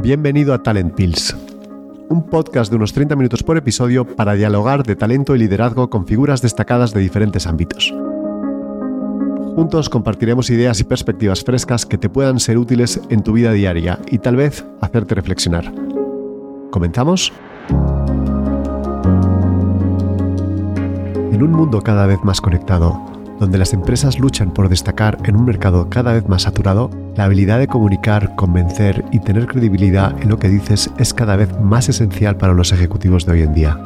Bienvenido a Talent Pills, un podcast de unos 30 minutos por episodio para dialogar de talento y liderazgo con figuras destacadas de diferentes ámbitos. Juntos compartiremos ideas y perspectivas frescas que te puedan ser útiles en tu vida diaria y tal vez hacerte reflexionar. ¿Comenzamos? En un mundo cada vez más conectado, donde las empresas luchan por destacar en un mercado cada vez más saturado, la habilidad de comunicar, convencer y tener credibilidad en lo que dices es cada vez más esencial para los ejecutivos de hoy en día.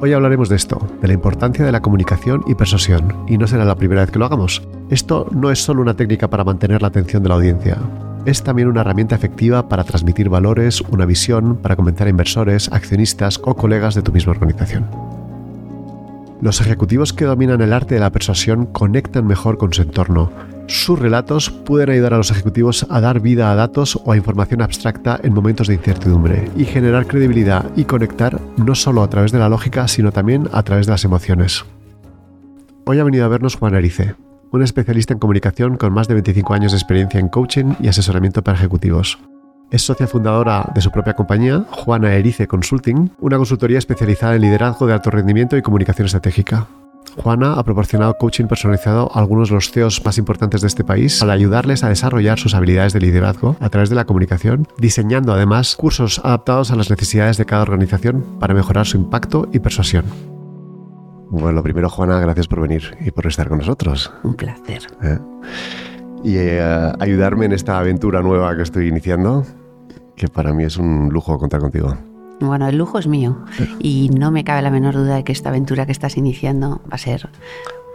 Hoy hablaremos de esto, de la importancia de la comunicación y persuasión, y no será la primera vez que lo hagamos. Esto no es solo una técnica para mantener la atención de la audiencia, es también una herramienta efectiva para transmitir valores, una visión, para convencer a inversores, accionistas o colegas de tu misma organización. Los ejecutivos que dominan el arte de la persuasión conectan mejor con su entorno. Sus relatos pueden ayudar a los ejecutivos a dar vida a datos o a información abstracta en momentos de incertidumbre y generar credibilidad y conectar no solo a través de la lógica, sino también a través de las emociones. Hoy ha venido a vernos Juan Erice, un especialista en comunicación con más de 25 años de experiencia en coaching y asesoramiento para ejecutivos. Es socia fundadora de su propia compañía, Juana Erice Consulting, una consultoría especializada en liderazgo de alto rendimiento y comunicación estratégica. Juana ha proporcionado coaching personalizado a algunos de los CEOs más importantes de este país para ayudarles a desarrollar sus habilidades de liderazgo a través de la comunicación, diseñando además cursos adaptados a las necesidades de cada organización para mejorar su impacto y persuasión. Bueno, lo primero, Juana, gracias por venir y por estar con nosotros. Un placer. ¿Eh? Y eh, ayudarme en esta aventura nueva que estoy iniciando que para mí es un lujo contar contigo. Bueno, el lujo es mío y no me cabe la menor duda de que esta aventura que estás iniciando va a ser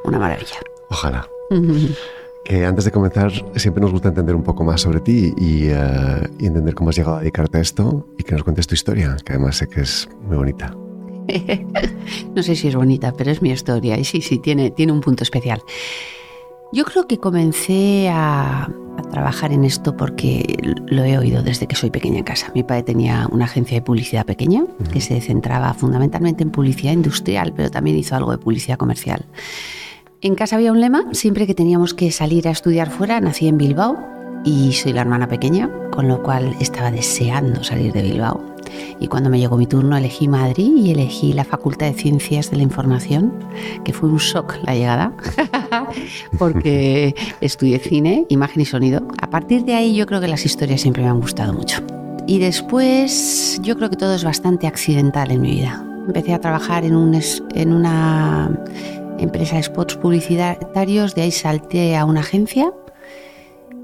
una maravilla. Ojalá. que antes de comenzar siempre nos gusta entender un poco más sobre ti y, eh, y, entender cómo has llegado a dedicarte a esto y que nos cuentes tu historia, que además sé que es muy bonita. no sé si es bonita, pero es mi historia y sí, sí, tiene, tiene un punto especial. Yo creo que comencé a, trabajar en esto porque lo he oído desde que soy pequeña en casa. Mi padre tenía una agencia de publicidad pequeña que se centraba fundamentalmente en publicidad industrial, pero también hizo algo de publicidad comercial. En casa había un lema, siempre que teníamos que salir a estudiar fuera, nací en Bilbao y soy la hermana pequeña, con lo cual estaba deseando salir de Bilbao. Y cuando me llegó mi turno elegí Madrid y elegí la Facultad de Ciencias de la Información, que fue un shock la llegada, porque estudié cine, imagen y sonido. A partir de ahí yo creo que las historias siempre me han gustado mucho. Y después yo creo que todo es bastante accidental en mi vida. Empecé a trabajar en, un, en una empresa de spots publicitarios, de ahí salté a una agencia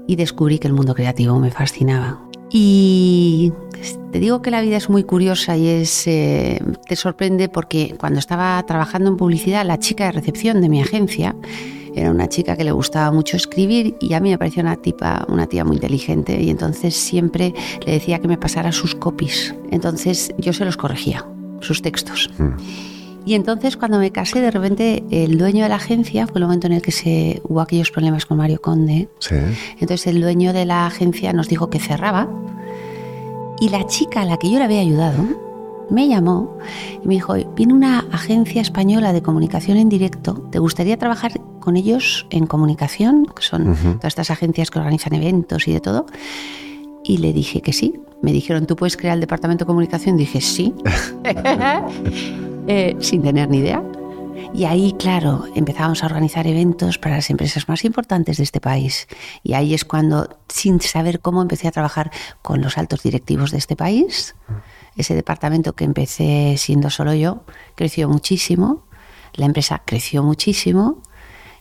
y descubrí que el mundo creativo me fascinaba. Y te digo que la vida es muy curiosa y es, eh, te sorprende porque cuando estaba trabajando en publicidad, la chica de recepción de mi agencia era una chica que le gustaba mucho escribir y a mí me parecía una tipa, una tía muy inteligente y entonces siempre le decía que me pasara sus copies. Entonces yo se los corregía, sus textos. Mm. Y entonces cuando me casé, de repente el dueño de la agencia, fue el momento en el que se, hubo aquellos problemas con Mario Conde. Entonces el dueño de la agencia nos dijo que cerraba. Y la chica a la que yo le había ayudado me llamó y me dijo, viene una agencia española de comunicación en directo, ¿te gustaría trabajar con ellos en comunicación? Que son todas estas agencias que organizan eventos y de todo. Y le dije que sí. Me dijeron, ¿tú puedes crear el departamento de comunicación? Dije, sí. Eh, sin tener ni idea. Y ahí, claro, empezamos a organizar eventos para las empresas más importantes de este país. Y ahí es cuando, sin saber cómo, empecé a trabajar con los altos directivos de este país. Ese departamento que empecé siendo solo yo creció muchísimo. La empresa creció muchísimo.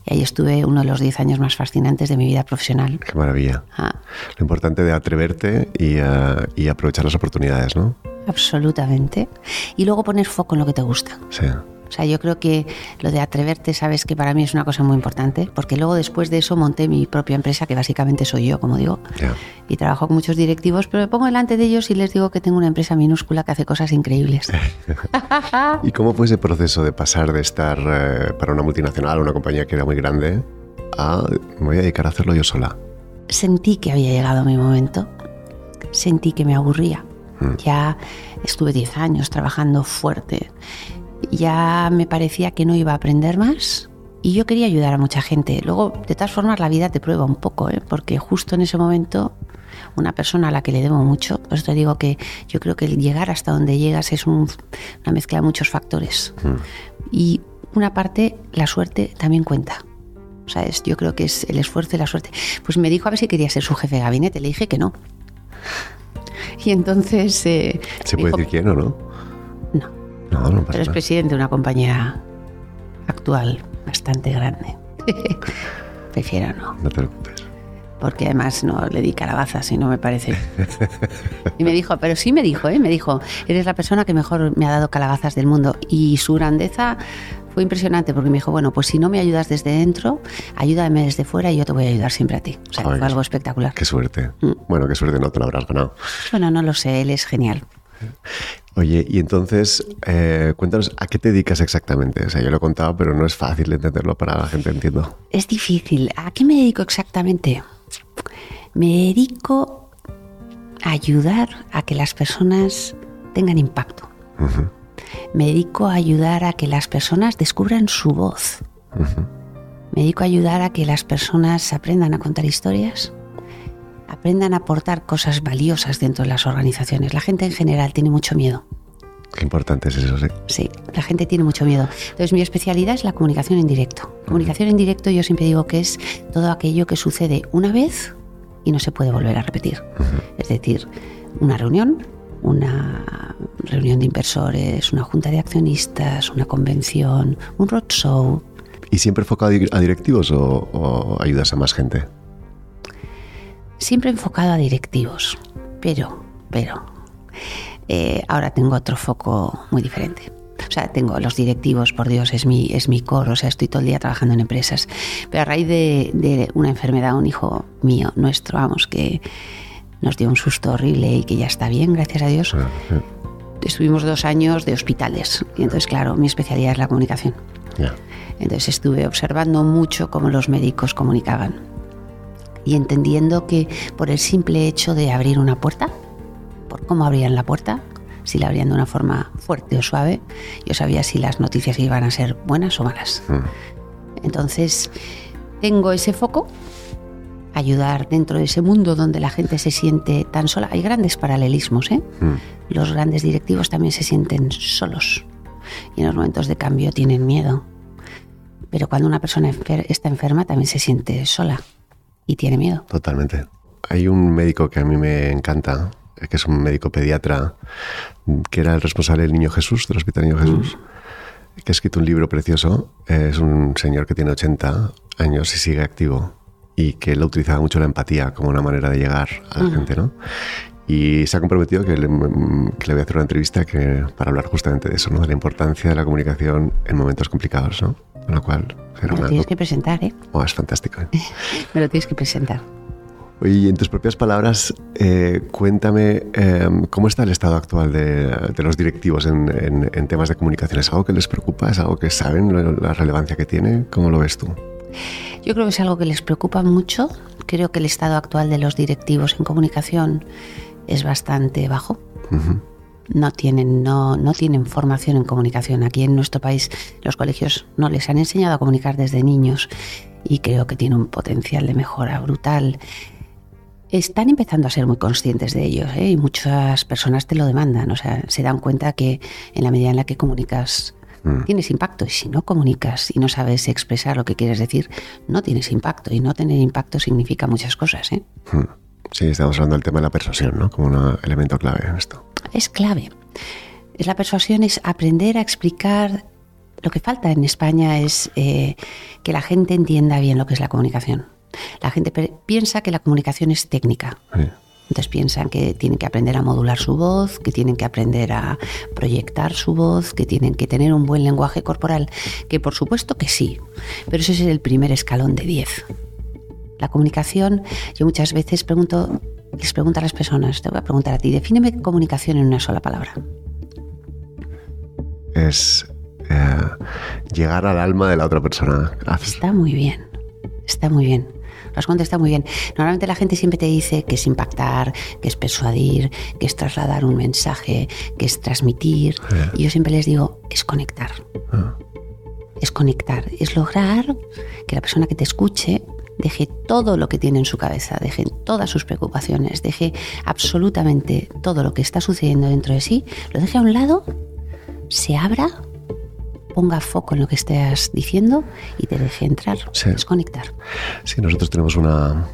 Y ahí estuve uno de los 10 años más fascinantes de mi vida profesional. Qué maravilla. Ah. Lo importante de atreverte y, uh, y aprovechar las oportunidades, ¿no? absolutamente. Y luego poner foco en lo que te gusta. Sí. O sea, yo creo que lo de atreverte, sabes que para mí es una cosa muy importante, porque luego después de eso monté mi propia empresa, que básicamente soy yo, como digo, y trabajo con muchos directivos, pero me pongo delante de ellos y les digo que tengo una empresa minúscula que hace cosas increíbles. ¿Y cómo fue ese proceso de pasar de estar eh, para una multinacional, una compañía que era muy grande, a me voy a dedicar a hacerlo yo sola? Sentí que había llegado mi momento, sentí que me aburría Mm. Ya estuve 10 años trabajando fuerte. Ya me parecía que no iba a aprender más y yo quería ayudar a mucha gente. Luego, de todas formas, la vida te prueba un poco, ¿eh? porque justo en ese momento una persona a la que le debo mucho. Por eso te digo que yo creo que el llegar hasta donde llegas es un- una mezcla de muchos factores. Y una parte, la suerte también cuenta. O sea, es- yo creo que es el esfuerzo y la suerte. Pues me dijo a ver si quería ser su jefe de gabinete. Le dije que no. Y entonces... eh, ¿Se puede dijo, decir quién o no? No, No, no pasa pero es nada. presidente de una compañía actual bastante grande. Prefiero no. No te preocupes. porque además no le di calabazas y no me parece. Y me dijo, pero sí me dijo, ¿eh? me dijo, eres la persona que mejor me ha dado calabazas del mundo. Y su grandeza fue impresionante porque me dijo, bueno, pues si no me ayudas desde dentro, ayúdame desde fuera y yo te voy a ayudar siempre a ti. O sea, Joder, fue algo espectacular. Qué suerte. Mm. Bueno, qué suerte no te lo habrás ganado. Bueno, no lo sé, él es genial. Oye, y entonces, eh, cuéntanos, ¿a qué te dedicas exactamente? O sea, yo lo he contado, pero no es fácil de entenderlo para la gente, entiendo. Es difícil. ¿A qué me dedico exactamente? Me dedico a ayudar a que las personas tengan impacto. Me dedico a ayudar a que las personas descubran su voz. Me dedico a ayudar a que las personas aprendan a contar historias, aprendan a aportar cosas valiosas dentro de las organizaciones. La gente en general tiene mucho miedo. Qué importante es eso, sí. Sí, la gente tiene mucho miedo. Entonces, mi especialidad es la comunicación en directo. Comunicación en directo yo siempre digo que es todo aquello que sucede una vez y no se puede volver a repetir. Es decir, una reunión, una reunión de inversores, una junta de accionistas, una convención, un roadshow. ¿Y siempre enfocado a di- a directivos o, o ayudas a más gente? Siempre enfocado a directivos, pero, pero, eh, ahora tengo otro foco muy diferente. O sea, tengo los directivos, por Dios, es mi, es mi core, o sea, estoy todo el día trabajando en empresas. Pero a raíz de, de una enfermedad, un hijo mío, nuestro, vamos, que nos dio un susto horrible y que ya está bien, gracias a Dios, sí. estuvimos dos años de hospitales. Y entonces, claro, mi especialidad es la comunicación. Ya. Entonces estuve observando mucho cómo los médicos comunicaban y entendiendo que por el simple hecho de abrir una puerta, por cómo abrían la puerta, si la abrían de una forma fuerte o suave, yo sabía si las noticias iban a ser buenas o malas. Mm. Entonces tengo ese foco, ayudar dentro de ese mundo donde la gente se siente tan sola. Hay grandes paralelismos, ¿eh? Mm. Los grandes directivos también se sienten solos y en los momentos de cambio tienen miedo. Pero cuando una persona enfer- está enferma también se siente sola y tiene miedo. Totalmente. Hay un médico que a mí me encanta, que es un médico pediatra, mm, que era el responsable del Niño Jesús, del Hospital Niño Jesús, que ha escrito un libro precioso. Eh, Es un señor que tiene 80 años y sigue activo y que él utilizaba mucho la empatía como una manera de llegar a la gente, ¿no? Y se ha comprometido que le, mm, que le voy a hacer una entrevista que, para hablar justamente de eso, ¿no? De la importancia de la comunicación en momentos complicados, ¿no? Con lo cual, será Me lo tienes que presentar, ¿eh? Oh, es fantástico. ¿eh? Me lo tienes que presentar. Y en tus propias palabras, eh, cuéntame eh, cómo está el estado actual de, de los directivos en, en- en temas de comunicación. ¿Es algo que les preocupa? ¿Es algo que saben la relevancia que tiene? ¿Cómo lo ves tú? Yo creo que es algo que les preocupa mucho. Creo que el estado actual de los directivos en comunicación es bastante bajo. Ujú. No tienen, no, no tienen formación en comunicación. Aquí en nuestro país los colegios no les han enseñado a comunicar desde niños y creo que tiene un potencial de mejora brutal. Están empezando a ser muy conscientes de ello ¿eh? y muchas personas te lo demandan. O sea, se dan cuenta que en la medida en la que comunicas Mm. tienes impacto y si no comunicas y no sabes expresar lo que quieres decir, no tienes impacto y no tener impacto significa muchas cosas. ¿eh? Mm. Sí, estamos hablando del tema de la persuasión, ¿no? Como un elemento clave en esto. es clave. La persuasión es aprender a explicar. Lo que falta en España es eh, que la gente entienda bien lo que es la comunicación. La gente piensa que la comunicación es técnica. Sí. Entonces piensan que tienen que aprender a modular su voz, que tienen que aprender a proyectar su voz, que tienen que tener un buen lenguaje corporal, que por supuesto que sí, pero ese es el primer escalón de 10. La comunicación, yo muchas veces pregunto, les pregunto a las personas, te voy a preguntar a ti, defíneme comunicación en una sola palabra. Es eh, llegar al alma de la otra persona. Está muy bien, está muy bien. Lo has contestado muy bien. Normalmente la gente siempre te dice que es impactar, que es persuadir, que es trasladar un mensaje, que es transmitir. Y yo siempre les digo, es conectar. Ah. Es conectar, es lograr que la persona que te escuche deje todo lo que tiene en su cabeza, deje todas sus preocupaciones, deje absolutamente todo lo que está sucediendo dentro de sí, lo deje a un lado, se abra, ponga foco en lo que estés diciendo y te deje entrar, desconectar. Sí, nosotros tenemos una,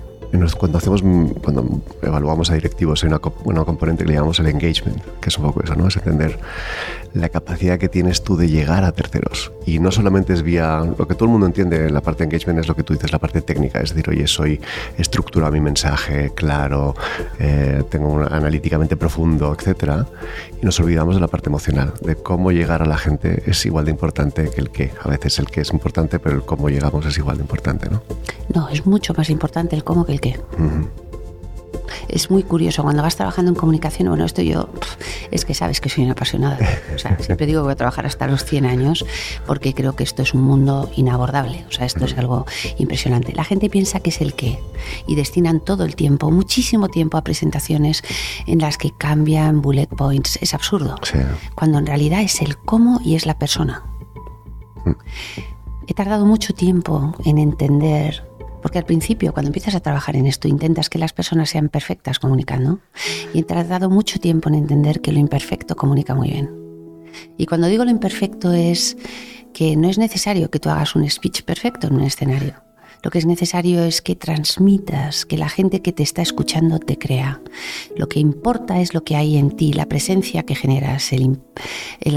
cuando hacemos cuando evaluamos a directivos hay una, una, componente que le llamamos el engagement que es un poco eso no es entender la capacidad que tienes tú de llegar a terceros. Y no solamente es vía lo que todo el mundo entiende la parte de engagement es lo que tú dices la parte técnica. Es decir oye soy estructura mi mensaje claro eh, tengo un analíticamente profundo etcétera. Y nos olvidamos de la parte emocional de cómo llegar a la gente es igual de importante que el qué. A veces el qué es importante pero el cómo llegamos es igual de importante no no es mucho más importante el cómo que el qué es muy curioso cuando vas trabajando en comunicación. Bueno, esto yo es que sabes que soy una apasionada. O sea, siempre digo que voy a trabajar hasta los 100 años porque creo que esto es un mundo inabordable. O sea, esto es algo impresionante. La gente piensa que es el qué y destinan todo el tiempo, muchísimo tiempo a presentaciones en las que cambian bullet points. Es absurdo. Cuando en realidad es el cómo y es la persona. Mm. He tardado mucho tiempo en entender porque al principio, cuando empiezas a trabajar en esto, intentas que las personas sean perfectas comunicando y he tardado mucho tiempo en entender que lo imperfecto comunica muy bien. Y cuando digo lo imperfecto es que no es necesario que tú hagas un speech perfecto en un escenario. Lo que es necesario es que transmitas, que la gente que te está escuchando te crea. Lo que importa es lo que hay en ti, la presencia que generas, el,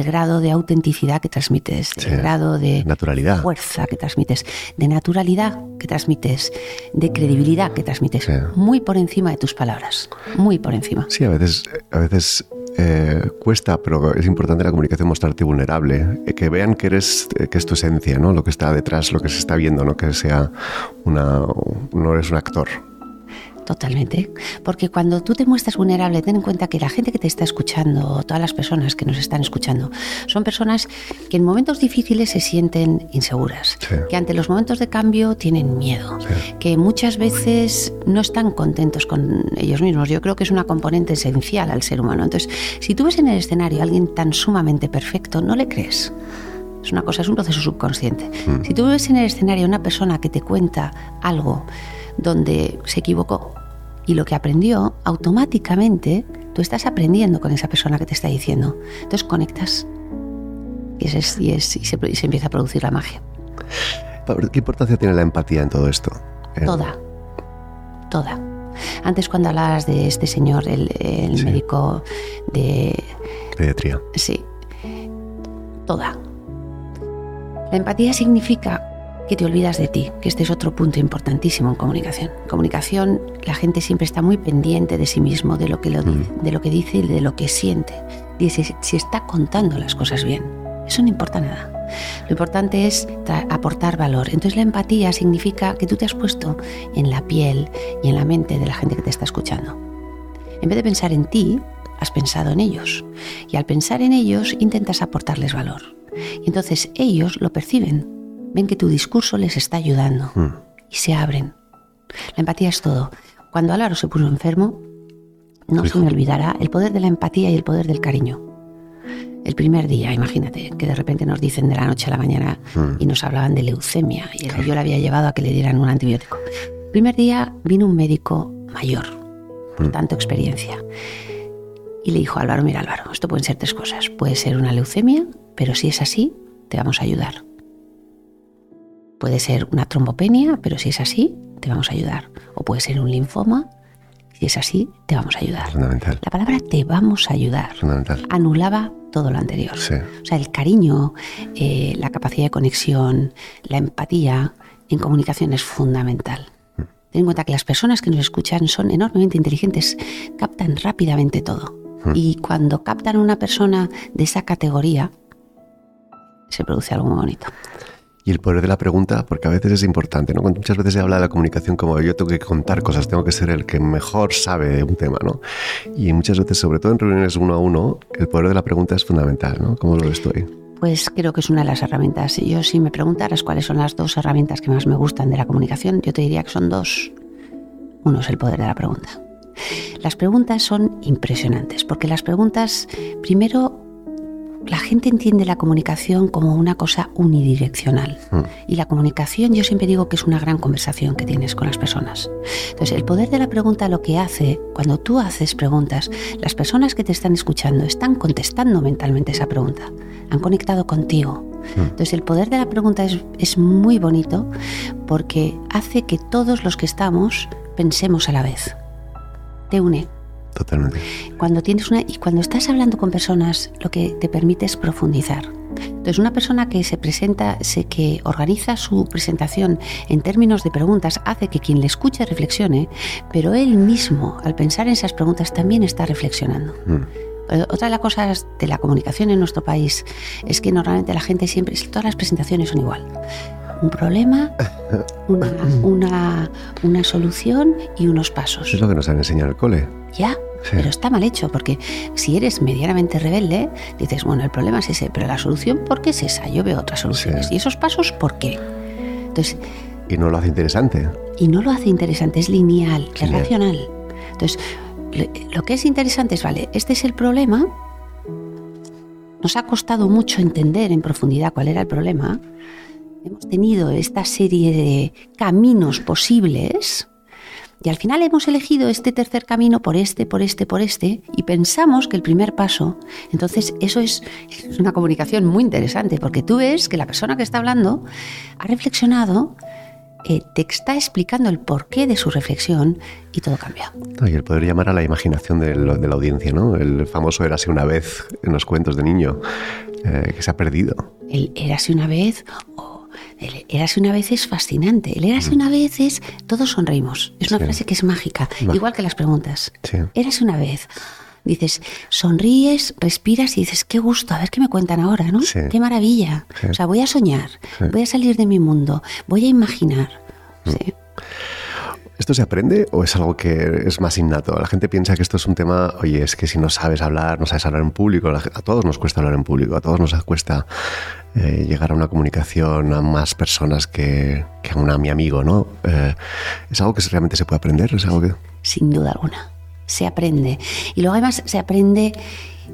grado de autenticidad que transmites, el grado de naturalidad. fuerza que transmites, de naturalidad que transmites, de credibilidad que transmites, muy por encima de tus palabras, muy por encima. Sí, a veces, a veces eh, cuesta, pero es importante la comunicación mostrarte vulnerable, eh, que vean que eres, eh, que es tu esencia, ¿no? Lo que está detrás, lo que se está viendo, no que sea una, no eres un actor. Totalmente. Porque cuando tú te muestras vulnerable, ten en cuenta que la gente que te está escuchando, todas las personas que nos están escuchando, son personas que en momentos difíciles se sienten inseguras, que ante los momentos de cambio tienen miedo, que muchas veces no están contentos con ellos mismos. Yo creo que es una componente esencial al ser humano. Entonces, si tú ves en el escenario a alguien tan sumamente perfecto, no le crees. Es una cosa, es un proceso subconsciente. Mm. Si tú ves en el escenario a una persona que te cuenta algo donde se equivocó y lo que aprendió, automáticamente tú estás aprendiendo con esa persona que te está diciendo. Entonces conectas y, y, se, empieza a producir la magia. ¿Qué importancia tiene la empatía en todo esto? Eh, toda, toda. Antes cuando hablabas de este señor, el, médico de... Pediatría. Sí, toda. La empatía significa que te olvidas de ti, que este es otro punto importantísimo en comunicación. En comunicación, la gente siempre está muy pendiente de sí mismo, de lo que, lo, mm. de lo que dice y de lo que siente. Dice si está contando las cosas bien. Eso no importa nada. Lo importante es aportar valor. Entonces la empatía significa que tú te has puesto en la piel y en la mente de la gente que te está escuchando. En vez de pensar en ti, has pensado en ellos. Y al pensar en ellos, intentas aportarles valor. Y entonces ellos lo perciben ven que tu discurso les está ayudando hmm. y se abren. La empatía es todo. Cuando Álvaro se puso enfermo, no se me olvidará el poder de la empatía y el poder del cariño. El primer día, imagínate, que de repente nos dicen de la noche a la mañana hmm. y nos hablaban de leucemia y yo le había llevado a que le dieran un antibiótico. El primer día vino un médico mayor, por hmm. tanto experiencia, y le dijo Álvaro, mira Álvaro, esto pueden ser tres cosas. Puede ser una leucemia, pero si es así, te vamos a ayudar. Puede ser una trombopenia, pero si es así, te vamos a ayudar. O puede ser un linfoma, si es así, te vamos a ayudar. Fundamental. La palabra te vamos a ayudar anulaba todo lo anterior. O sea, el cariño, eh, la capacidad de conexión, la empatía en comunicación es fundamental. Mm. Ten en cuenta que las personas que nos escuchan son enormemente inteligentes, captan rápidamente todo. Mm. Y cuando captan a una persona de esa categoría, se produce algo muy bonito el poder de la pregunta, porque a veces es importante, ¿no? Muchas veces se habla de la comunicación como yo tengo que contar cosas, tengo que ser el que mejor sabe un tema, ¿no? Y muchas veces, sobre todo en reuniones uno a uno, el poder de la pregunta es fundamental, ¿no? ¿Cómo lo ves Pues creo que es una de las herramientas. Yo si me preguntaras cuáles son las dos herramientas que más me gustan de la comunicación, yo te diría que son dos. Uno es el poder de la pregunta. Las preguntas son impresionantes, porque las preguntas, primero, la gente entiende la comunicación como una cosa unidireccional. Mm. Y la comunicación yo siempre digo que es una gran conversación que tienes con las personas. Entonces, el poder de la pregunta lo que hace, cuando tú haces preguntas, las personas que te están escuchando están contestando mentalmente esa pregunta. Han conectado contigo. Mm. Entonces, el poder de la pregunta es, es muy bonito porque hace que todos los que estamos pensemos a la vez. Te une. Totalmente. Cuando tienes una y cuando estás hablando con personas, lo que te permite es profundizar. Entonces, una persona que se presenta, se, que organiza su presentación en términos de preguntas, hace que quien le escuche reflexione, pero él mismo, al pensar en esas preguntas, también está reflexionando. Mm. Eh, Otra de las cosas de la comunicación en nuestro país es que normalmente la gente siempre, todas las presentaciones son igual. Un problema, una, una, una solución y unos pasos. Es lo que nos han enseñado en el cole. Ya, Sí. pero está mal hecho, porque si eres medianamente rebelde, dices, bueno, el problema es ese, pero la solución, ¿por qué es esa? Yo veo otras soluciones. Sí. ¿Y esos pasos, por qué? Entonces, Y no lo hace interesante. y no lo hace interesante, es lineal, es racional. Entonces, lo que es interesante es, vale, este es el problema, nos ha costado mucho entender en profundidad cuál era el problema, hemos tenido esta serie de caminos posibles y al final hemos elegido este tercer camino por este, por este, por este y pensamos que el primer paso, entonces eso es, es una comunicación muy interesante porque tú ves que la persona que está hablando ha reflexionado, eh, te está explicando el porqué de su reflexión y todo cambia. Y el poder llamar a la imaginación de, lo- de la audiencia, ¿no? El famoso érase una vez en los cuentos de niño, eh, que se ha perdido. El érase una vez o el érase una vez es fascinante. El érase una vez es todos sonreímos. Es una Sí. frase que es mágica, igual que las preguntas. Sí. Érase una vez. Dices, sonríes, respiras y dices, qué gusto, a ver qué me cuentan ahora, ¿no? Sí. Qué maravilla. O sea, voy a soñar, voy a salir de mi mundo, voy a imaginar. Mm. Sí. ¿Esto se aprende o es algo que es más innato? La gente piensa que esto es un tema, oye, es que si no sabes hablar, no sabes hablar en público, a todos nos cuesta hablar en público, a todos nos cuesta eh, llegar a una comunicación a más personas que, que a una, mi amigo, ¿no? Eh, ¿Es algo que realmente se puede aprender? ¿Es algo que...? sin duda alguna. Se aprende. Y luego además se aprende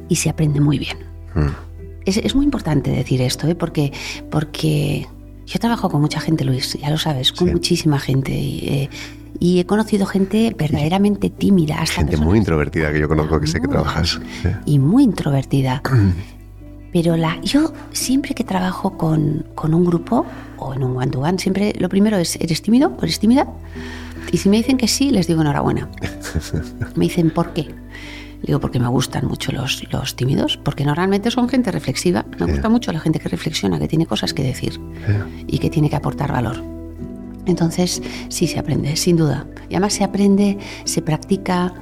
y se aprende muy bien. Mm, Es, es muy importante decir esto, ¿eh? porque, porque yo trabajo con mucha gente, Luis, ya lo sabes, con Sí. muchísima gente. Y, eh, y he conocido gente verdaderamente tímida, hasta gente muy introvertida que yo conozco, que sé que Muy. trabajas. Y muy introvertida. Pero la, yo siempre que trabajo con, con un grupo o en un one-to-one, siempre lo primero es, ¿eres tímido o eres tímida? Y si me dicen que sí, les digo enhorabuena. Me dicen, ¿por qué? Digo, porque me gustan mucho los, los tímidos, porque normalmente son gente reflexiva. Me gusta mucho la gente que reflexiona, que tiene cosas que decir Sí. y que tiene que aportar valor. Entonces, sí se aprende, sin duda. Y además se aprende, se practica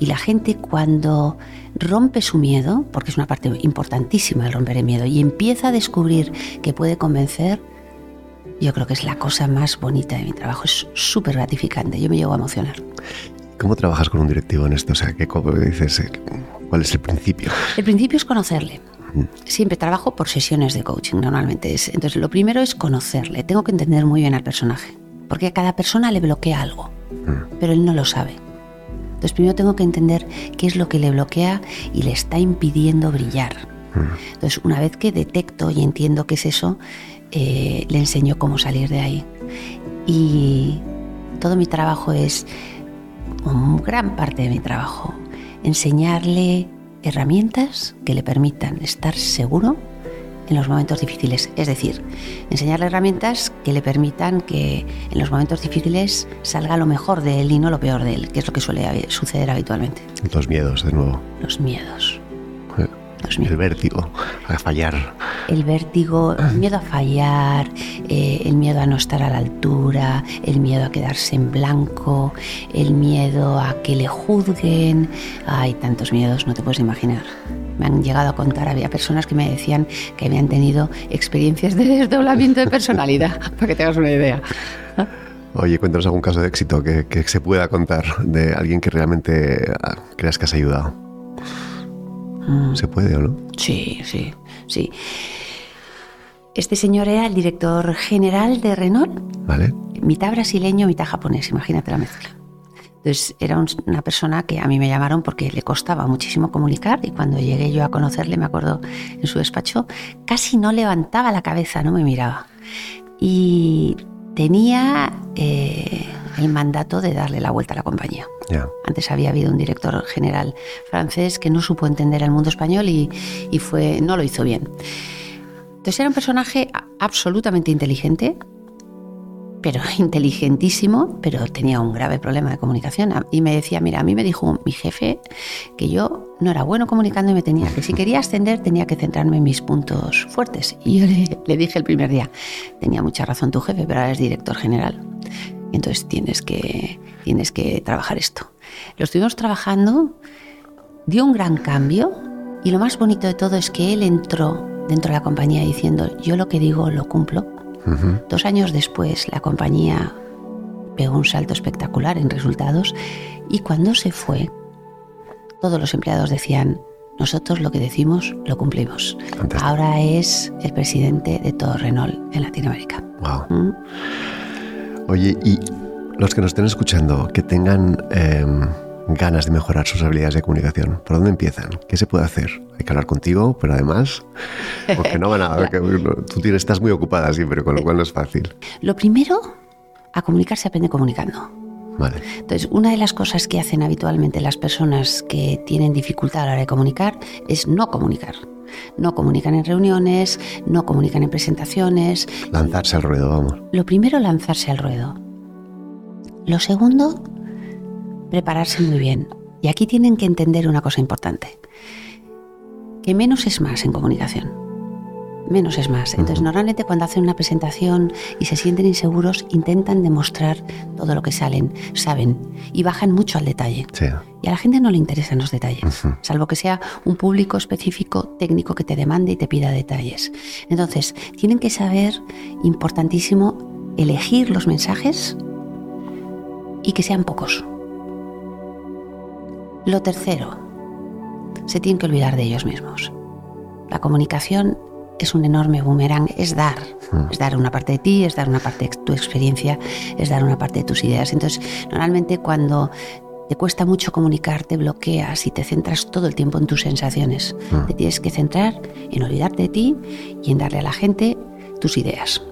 y la gente cuando rompe su miedo, porque es una parte importantísima el romper el miedo, y empieza a descubrir que puede convencer, yo creo que es la cosa más bonita de mi trabajo. Es súper gratificante. Yo me llevo a emocionar. ¿Cómo trabajas con un directivo en esto? O sea, ¿qué, cómo dices, eh, ¿cuál es el principio? El principio es conocerle. Siempre trabajo por sesiones de coaching, normalmente. Es, entonces, lo primero es conocerle. Tengo que entender muy bien al personaje, porque a cada persona le bloquea algo, pero él no lo sabe. Entonces, primero tengo que entender qué es lo que le bloquea y le está impidiendo brillar. Entonces, una vez que detecto y entiendo qué es eso, eh, le enseño cómo salir de ahí. Y todo mi trabajo es, gran parte de mi trabajo, enseñarle herramientas que le permitan estar seguro en los momentos difíciles. Es decir, enseñarle herramientas que le permitan que en los momentos difíciles salga lo mejor de él y no lo peor de él, que es lo que suele suceder habitualmente. Los miedos, de nuevo. Los miedos. Eh, Los El miedos. vértigo, a fallar. El vértigo, el miedo a fallar, eh, el miedo a no estar a la altura, el miedo a quedarse en blanco, el miedo a que le juzguen. Hay tantos miedos, no te puedes imaginar. Me han llegado a contar, había personas que me decían que habían tenido experiencias de desdoblamiento de personalidad, para que tengas una idea. Oye, cuéntanos algún caso de éxito que, que se pueda contar de alguien que realmente ah, creas que has ayudado. Mm. ¿Se puede o no? Sí, sí, sí. Este señor era el director general de Renault, ¿Vale? mitad brasileño, mitad japonés, imagínate la mezcla. Entonces era una persona que a mí me llamaron porque le costaba muchísimo comunicar y cuando llegué yo a conocerle, me acuerdo en su despacho, casi no levantaba la cabeza, no me miraba. Y tenía eh, el mandato de darle la vuelta a la compañía. Antes había habido un director general francés que no supo entender el mundo español y, y fue, no lo hizo bien. Entonces era un personaje absolutamente inteligente, pero inteligentísimo, pero tenía un grave problema de comunicación. Y me decía, mira, a mí me dijo mi jefe que yo no era bueno comunicando y me tenía que si quería ascender tenía que centrarme en mis puntos fuertes. Y yo le, dije el primer día, tenía mucha razón tu jefe, pero ahora es director general. Entonces tienes que, tienes que trabajar esto. Lo estuvimos trabajando, dio un gran cambio y lo más bonito de todo es que él entró dentro de la compañía diciendo, yo lo que digo lo cumplo Dos años después, la compañía pegó un salto espectacular en resultados y cuando se fue, todos los empleados decían, nosotros lo que decimos lo cumplimos. Ahora es el presidente de todo Renault en Latinoamérica. ¿Mm? Oye, y los que nos estén escuchando, que tengan em, ganas de mejorar sus habilidades de comunicación, ¿por dónde empiezan? ¿Qué se puede hacer? Hay que hablar contigo, pero además, porque no van a... tú tienes, estás muy ocupada siempre, con lo cual no es fácil. Lo primero, a comunicar se aprende comunicando. Vale. Entonces, una de las cosas que hacen habitualmente las personas que tienen dificultad a la hora de comunicar es no comunicar. No comunican en reuniones, no comunican en presentaciones. Lanzarse al ruedo, vamos. Lo primero, lanzarse al ruedo. Lo segundo, prepararse muy bien. Y aquí tienen que entender una cosa importante, que menos es más en comunicación. Menos es más. Entonces, normalmente cuando hacen una presentación y se sienten inseguros, intentan demostrar todo lo que salen, saben, y bajan mucho al detalle. Y a la gente no le interesan los detalles, salvo que sea un público específico, técnico, que te demande y te pida detalles. Entonces, tienen que saber, importantísimo, elegir los mensajes y que sean pocos. Lo tercero, se tienen que olvidar de ellos mismos. La comunicación es un enorme boomerang, es dar, hmm. es dar una parte de ti, es dar una parte de tu experiencia, es dar una parte de tus ideas. Entonces, normalmente cuando te cuesta mucho comunicar, te bloqueas y te centras todo el tiempo en tus sensaciones. Hmm. Te tienes que centrar en olvidarte de ti y en darle a la gente tus ideas.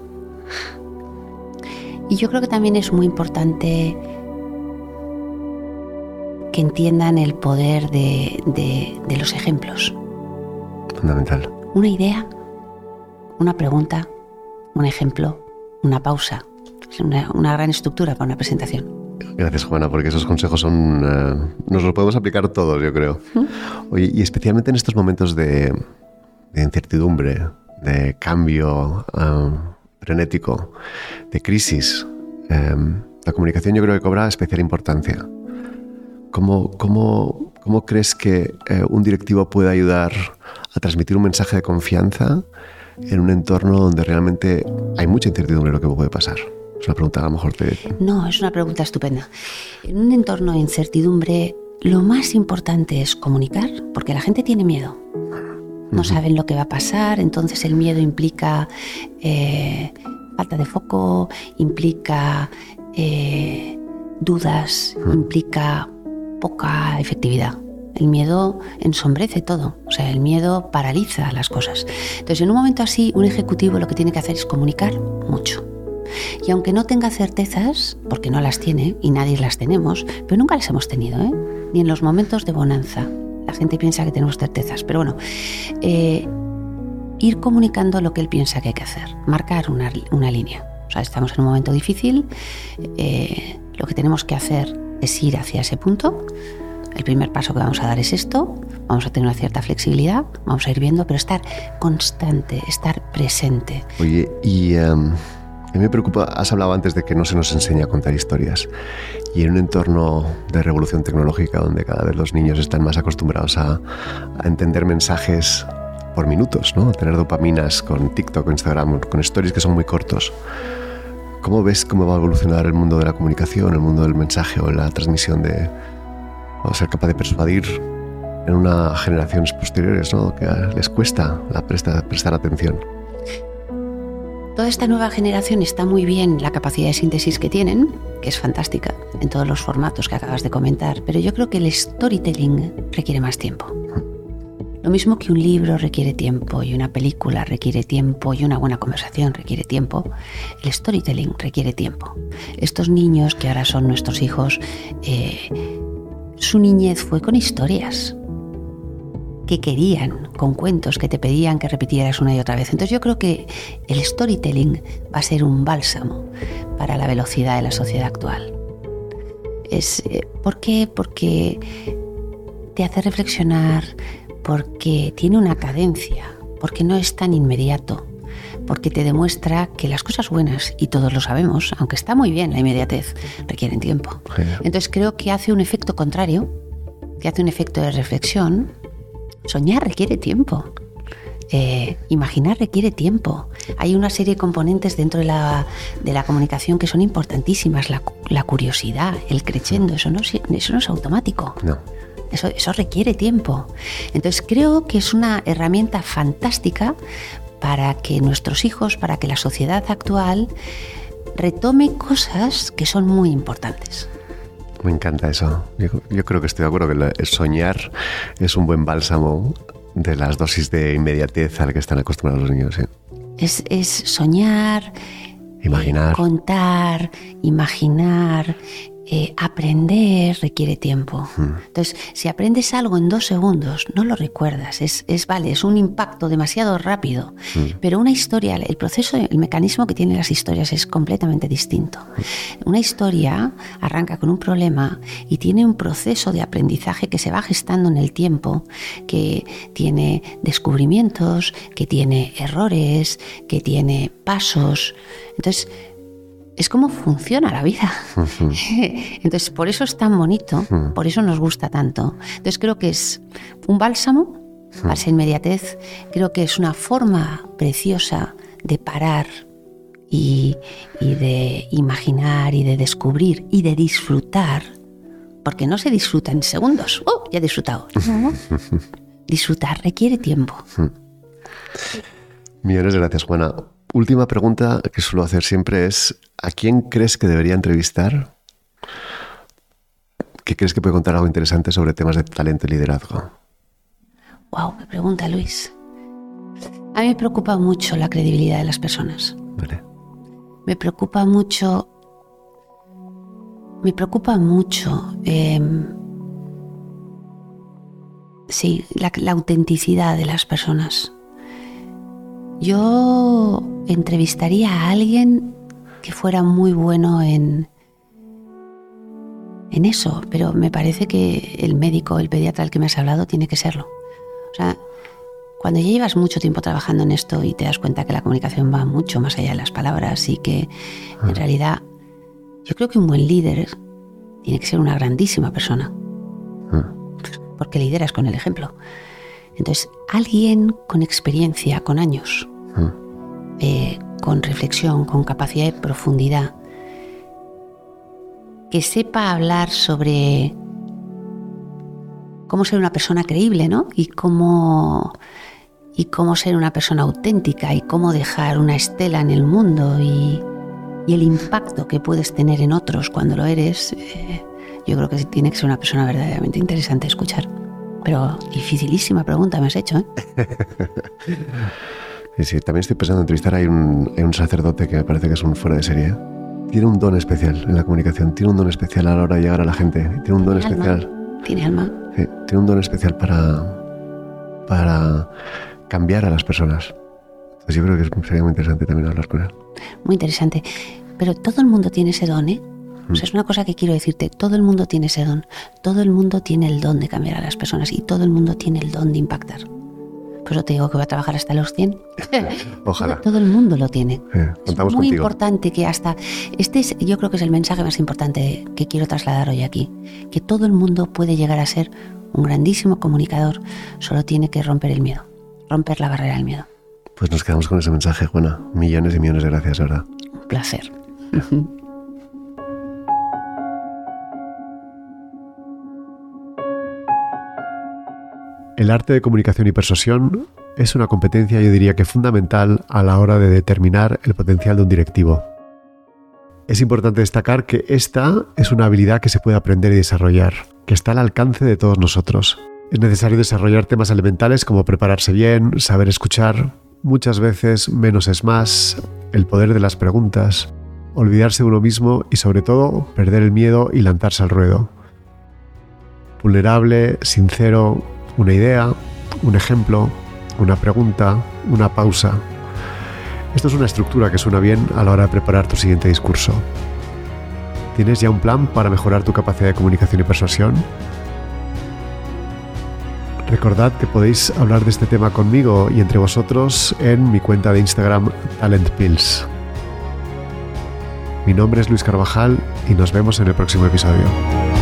Y yo creo que también es muy importante que entiendan el poder de, los ejemplos. Fundamental. Una idea, una pregunta, un ejemplo, una pausa. Es una, gran estructura para una presentación. Gracias, Juana, porque esos consejos son. Eh, nos los podemos aplicar todos, yo creo. y especialmente en estos momentos de, incertidumbre, de cambio eh, frenético, de crisis, eh, la comunicación yo creo que cobra especial importancia. ¿Cómo, cómo, cómo crees que eh, un directivo puede ayudar a transmitir un mensaje de confianza en un entorno donde realmente hay mucha incertidumbre de lo que puede pasar? Es una pregunta a lo mejor te... No, es una pregunta estupenda. En un entorno de incertidumbre, lo más importante es comunicar, porque la gente tiene miedo. No saben lo que va a pasar, entonces el miedo implica eh, falta de foco, implica eh, dudas, implica poca efectividad. El miedo ensombrece todo, o sea, el miedo paraliza las cosas. Entonces, en un momento así, un ejecutivo lo que tiene que hacer es comunicar mucho. Y aunque no tenga certezas, porque no las tiene y nadie las tenemos, pero nunca las hemos tenido, ¿eh? ni en los momentos de bonanza. La gente piensa que tenemos certezas, pero bueno, eh, ir comunicando lo que él piensa que hay que hacer, marcar una, línea. O sea, estamos en un momento difícil, eh, lo que tenemos que hacer es ir hacia ese punto. El primer paso que vamos a dar es esto, vamos a tener una cierta flexibilidad, vamos a ir viendo, pero estar constante, estar presente. Oye, y em, a mí me preocupa, has hablado antes de que no se nos enseña a contar historias, y en un entorno de revolución tecnológica donde cada vez los niños están más acostumbrados a, entender mensajes por minutos, ¿no? a tener dopaminas con TikTok, Instagram, con stories que son muy cortos. ¿Cómo ves cómo va a evolucionar el mundo de la comunicación, el mundo del mensaje o la transmisión de... o ser capaz de persuadir en unas generaciones posteriores, ¿no? que les cuesta la prestar atención? Toda esta nueva generación está muy bien la capacidad de síntesis que tienen, que es fantástica en todos los formatos que acabas de comentar, pero yo creo que el storytelling requiere más tiempo. Lo mismo que un libro requiere tiempo y una película requiere tiempo y una buena conversación requiere tiempo, el storytelling requiere tiempo. Estos niños que ahora son nuestros hijos, eh, su niñez fue con historias que querían, con cuentos que te pedían que repitieras una y otra vez. Entonces yo creo que el storytelling va a ser un bálsamo para la velocidad de la sociedad actual. Es, eh, ¿Por qué? Porque te hace reflexionar, porque tiene una cadencia, porque no es tan inmediato, porque te demuestra que las cosas buenas, y todos lo sabemos, aunque está muy bien la inmediatez, requieren tiempo. Entonces creo que hace un efecto contrario, que hace un efecto de reflexión. Soñar requiere tiempo. Eh, imaginar requiere tiempo. Hay una serie de componentes dentro de la, de la comunicación que son importantísimas. La, la curiosidad, el creciendo, eso no, eso no es automático. No. Eso, requiere tiempo. Entonces creo que es una herramienta fantástica para que nuestros hijos, para que la sociedad actual retome cosas que son muy importantes. Me encanta eso. Yo, creo que estoy de acuerdo que el soñar es un buen bálsamo de las dosis de inmediatez a la que están acostumbrados los niños. Es, es, soñar, imaginar. contar, imaginar, eh, aprender requiere tiempo. Entonces, si aprendes algo en dos segundos, no lo recuerdas. Es, vale, es un impacto demasiado rápido. Pero una historia, el proceso, el mecanismo que tienen las historias es completamente distinto. Una historia arranca con un problema y tiene un proceso de aprendizaje que se va gestando en el tiempo, que tiene descubrimientos, que tiene errores, que tiene pasos. Entonces, es como funciona la vida. Entonces, por eso es tan bonito, por eso nos gusta tanto. Entonces, creo que es un bálsamo para esa inmediatez, creo que es una forma preciosa de parar y, de imaginar y de descubrir y de disfrutar, porque no se disfruta en segundos. ¡Oh, ya he disfrutado! Disfrutar requiere tiempo. Millones de gracias, Juana. Última pregunta que suelo hacer siempre es, ¿a quién crees que debería entrevistar? ¿Qué crees que puede contar algo interesante sobre temas de talento y liderazgo? Wow, me pregunta Luis. A mí me preocupa mucho la credibilidad de las personas. Vale. Me preocupa mucho. Me preocupa mucho. Em, sí, la autenticidad de las personas. Yo entrevistaría a alguien que fuera muy bueno en, en eso, pero me parece que el médico, el pediatra al que me has hablado, tiene que serlo. O sea, cuando ya llevas mucho tiempo trabajando en esto y te das cuenta que la comunicación va mucho más allá de las palabras y que en ah. realidad yo creo que un buen líder tiene que ser una grandísima persona. Ah. Porque lideras con el ejemplo. Entonces, alguien con experiencia, con años, ah. eh, con reflexión, con capacidad de profundidad, que sepa hablar sobre cómo ser una persona creíble, ¿no? Y cómo, y cómo ser una persona auténtica y cómo dejar una estela en el mundo y, el impacto que puedes tener en otros cuando lo eres. Eh, yo creo que tiene que ser una persona verdaderamente interesante escuchar. Pero dificilísima pregunta me has hecho. ¿eh? sí, también estoy pensando en entrevistar. Hay un, un sacerdote que me parece que es un fuera de serie. Tiene un don especial en la comunicación, tiene un don especial a la hora de llegar a la gente, tiene un don especial. Tiene alma. Sí, tiene un don especial para, para cambiar a las personas. Entonces yo creo que sería muy interesante también hablar con él. Muy interesante. Pero todo el mundo tiene ese don, ¿eh? O sea, es una cosa que quiero decirte, todo el mundo tiene ese don, todo el mundo tiene el don de cambiar a las personas y todo el mundo tiene el don de impactar. Por eso te digo que voy a trabajar hasta los 100. Ojalá. Todo, el mundo lo tiene. es muy importante que hasta... Este es, yo creo que es el mensaje más importante que quiero trasladar hoy aquí. Que todo el mundo puede llegar a ser un grandísimo comunicador, solo tiene que romper el miedo, romper la barrera del miedo. Pues nos quedamos con ese mensaje, Juana. Millones y millones de gracias, ¿verdad? Un placer. El arte de comunicación y persuasión es una competencia yo diría que fundamental a la hora de determinar el potencial de un directivo. Es importante destacar que esta es una habilidad que se puede aprender y desarrollar, que está al alcance de todos nosotros. Es necesario desarrollar temas elementales como prepararse bien, saber escuchar, muchas veces menos es más, el poder de las preguntas, olvidarse de uno mismo y sobre todo perder el miedo y lanzarse al ruedo. Vulnerable, sincero, una idea, un ejemplo, una pregunta, una pausa. Esto es una estructura que suena bien a la hora de preparar tu siguiente discurso. ¿Tienes ya un plan para mejorar tu capacidad de comunicación y persuasión? Recordad que podéis hablar de este tema conmigo y entre vosotros en mi cuenta de Instagram Talent Pills. Mi nombre es Luis Carvajal y nos vemos en el próximo episodio.